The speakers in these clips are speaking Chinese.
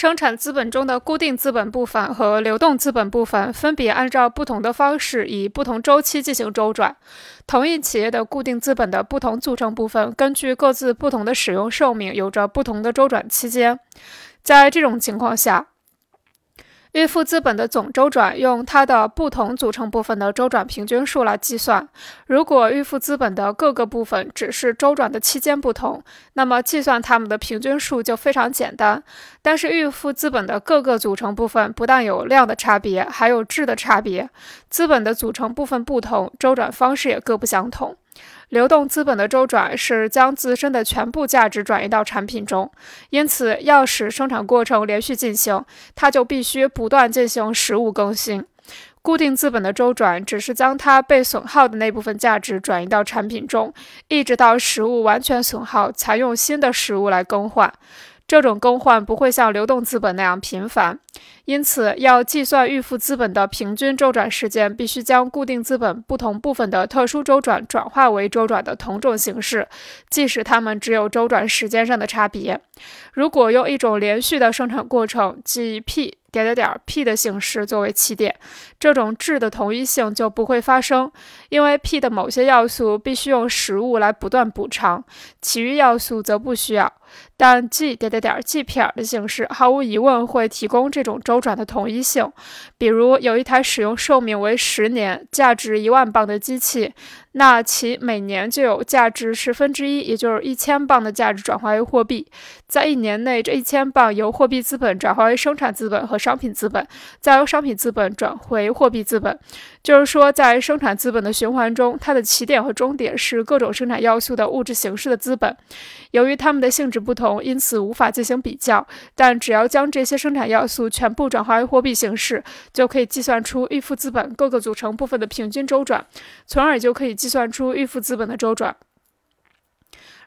生产资本中的固定资本部分和流动资本部分分别按照不同的方式以不同周期进行周转。同一企业的固定资本的不同组成部分，根据各自不同的使用寿命，有着不同的周转期间。在这种情况下，预付资本的总周转用它的不同组成部分的周转平均数来计算。如果预付资本的各个部分只是周转的期间不同，那么计算它们的平均数就非常简单。但是预付资本的各个组成部分不但有量的差别，还有质的差别。资本的组成部分不同，周转方式也各不相同。流动资本的周转是将自身的全部价值转移到产品中，因此要使生产过程连续进行，它就必须不断进行实物更新。固定资本的周转只是将它被损耗的那部分价值转移到产品中，一直到实物完全损耗，才用新的实物来更换。这种更换不会像流动资本那样频繁，因此要计算预付资本的平均周转时间，必须将固定资本不同部分的特殊周转转化为周转的同种形式，即使它们只有周转时间上的差别。如果用一种连续的生产过程，即 P。点点点 P 的形式作为起点，这种质的同一性就不会发生，因为 P 的某些要素必须用实物来不断补偿，其余要素则不需要。但 G 点点点 G 撇的形式毫无疑问会提供这种周转的同一性。比如有一台使用寿命为十年、价值一万磅的机器。那其每年就有价值十分之一，也就是一千磅的价值转化为货币。在一年内，这一千磅由货币资本转化为生产资本和商品资本，再由商品资本转回货币资本。就是说，在生产资本的循环中，它的起点和终点是各种生产要素的物质形式的资本。由于它们的性质不同，因此无法进行比较。但只要将这些生产要素全全部转化为货币形式，就可以计算出预付资本各个组成部分的平均周转，从而就可以。计算出预付资本的周转。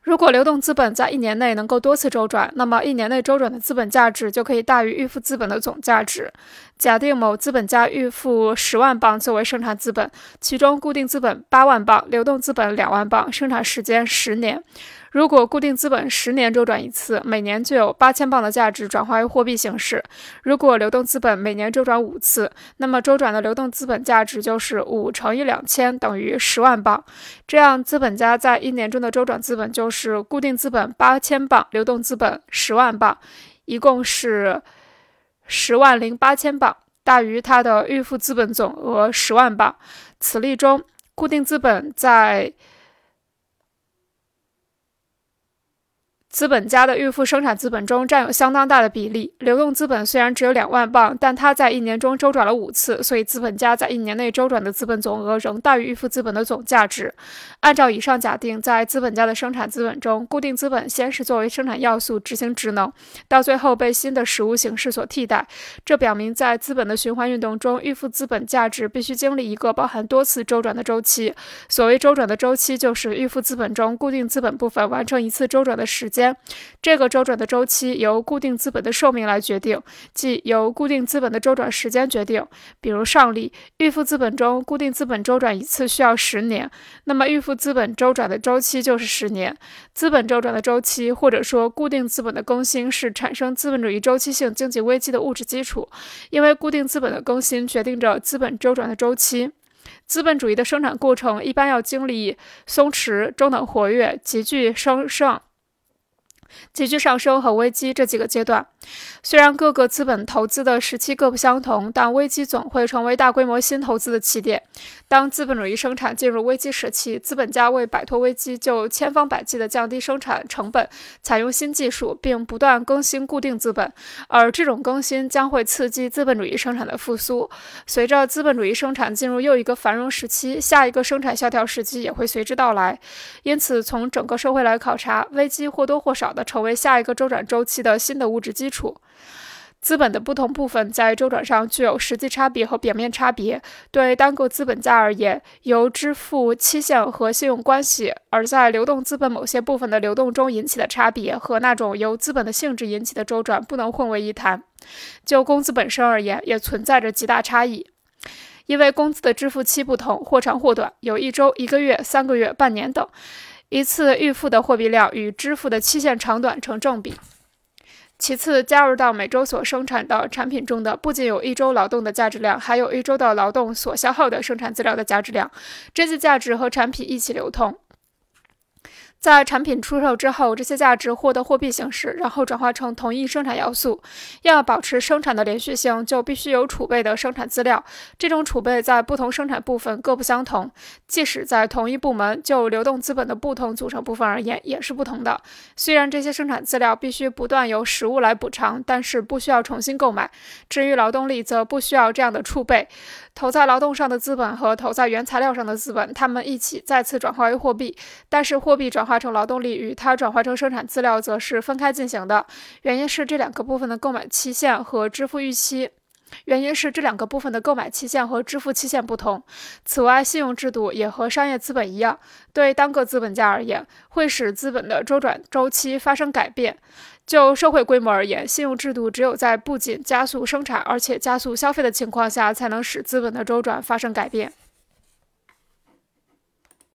如果流动资本在一年内能够多次周转，那么一年内周转的资本价值就可以大于预付资本的总价值。假定某资本家预付十万磅作为生产资本，其中固定资本八万磅，流动资本两万磅，生产时间十年。如果固定资本十年周转一次，每年就有八千磅的价值转化为货币形式。如果流动资本每年周转五次，那么周转的流动资本价值就是五乘以两千等于十万磅。这样，资本家在一年中的周转资本就是固定资本八千磅，流动资本十万磅，一共是十万零八千磅，大于他的预付资本总额十万磅。此例中，固定资本在资本家的预付生产资本中占有相当大的比例。流动资本虽然只有两万磅，但它在一年中周转了五次，所以资本家在一年内周转的资本总额仍大于预付资本的总价值。按照以上假定，在资本家的生产资本中，固定资本先是作为生产要素执行职能，到最后被新的实物形式所替代。这表明，在资本的循环运动中，预付资本价值必须经历一个包含多次周转的周期。所谓周转的周期，就是预付资本中固定资本部分完成一次周转的时间。这个周转的周期由固定资本的寿命来决定，即由固定资本的周转时间决定。比如上例，预付资本中固定资本周转一次需要十年，那么预付资本周转的周期就是十年。资本周转的周期，或者说固定资本的更新，是产生资本主义周期性经济危机的物质基础，因为固定资本的更新决定着资本周转的周期。资本主义的生产过程一般要经历松弛、中等活跃、急剧升升。急剧上升和危机这几个阶段，虽然各个资本投资的时期各不相同，但危机总会成为大规模新投资的起点。当资本主义生产进入危机时期，资本家为摆脱危机，就千方百计地降低生产成本，采用新技术，并不断更新固定资本。而这种更新将会刺激资本主义生产的复苏。随着资本主义生产进入又一个繁荣时期，下一个生产萧条时期也会随之到来。因此，从整个社会来考察，危机或多或少的。成为下一个周转周期的新的物质基础。资本的不同部分在周转上具有实际差别和表面差别。对单个资本家而言，由支付期限和信用关系；而在流动资本某些部分的流动中引起的差别，和那种由资本的性质引起的周转不能混为一谈。就工资本身而言，也存在着极大差异，因为工资的支付期不同，或长或短，有一周、一个月、三个月、半年等。一次预付的货币量与支付的期限长短成正比。其次，加入到每周所生产的产品中的，不仅有一周劳动的价值量，还有一周的劳动所消耗的生产资料的价值量，这些价值和产品一起流通。在产品出售之后，这些价值获得货币形式，然后转化成同一生产要素。要保持生产的连续性，就必须有储备的生产资料。这种储备在不同生产部分各不相同，即使在同一部门，就流动资本的不同组成部分而言，也是不同的。虽然这些生产资料必须不断由实物来补偿，但是不需要重新购买。至于劳动力，则不需要这样的储备。投在劳动上的资本和投在原材料上的资本，它们一起再次转化为货币，但是货币转化。化成劳动力与它转化成生产资料则是分开进行的，原因是这两个部分的购买期限和支付预期。原因是这两个部分的购买期限和支付期限不同。此外，信用制度也和商业资本一样，对单个资本家而言，会使资本的周转周期发生改变。就社会规模而言，信用制度只有在不仅加速生产，而且加速消费的情况下，才能使资本的周转发生改变。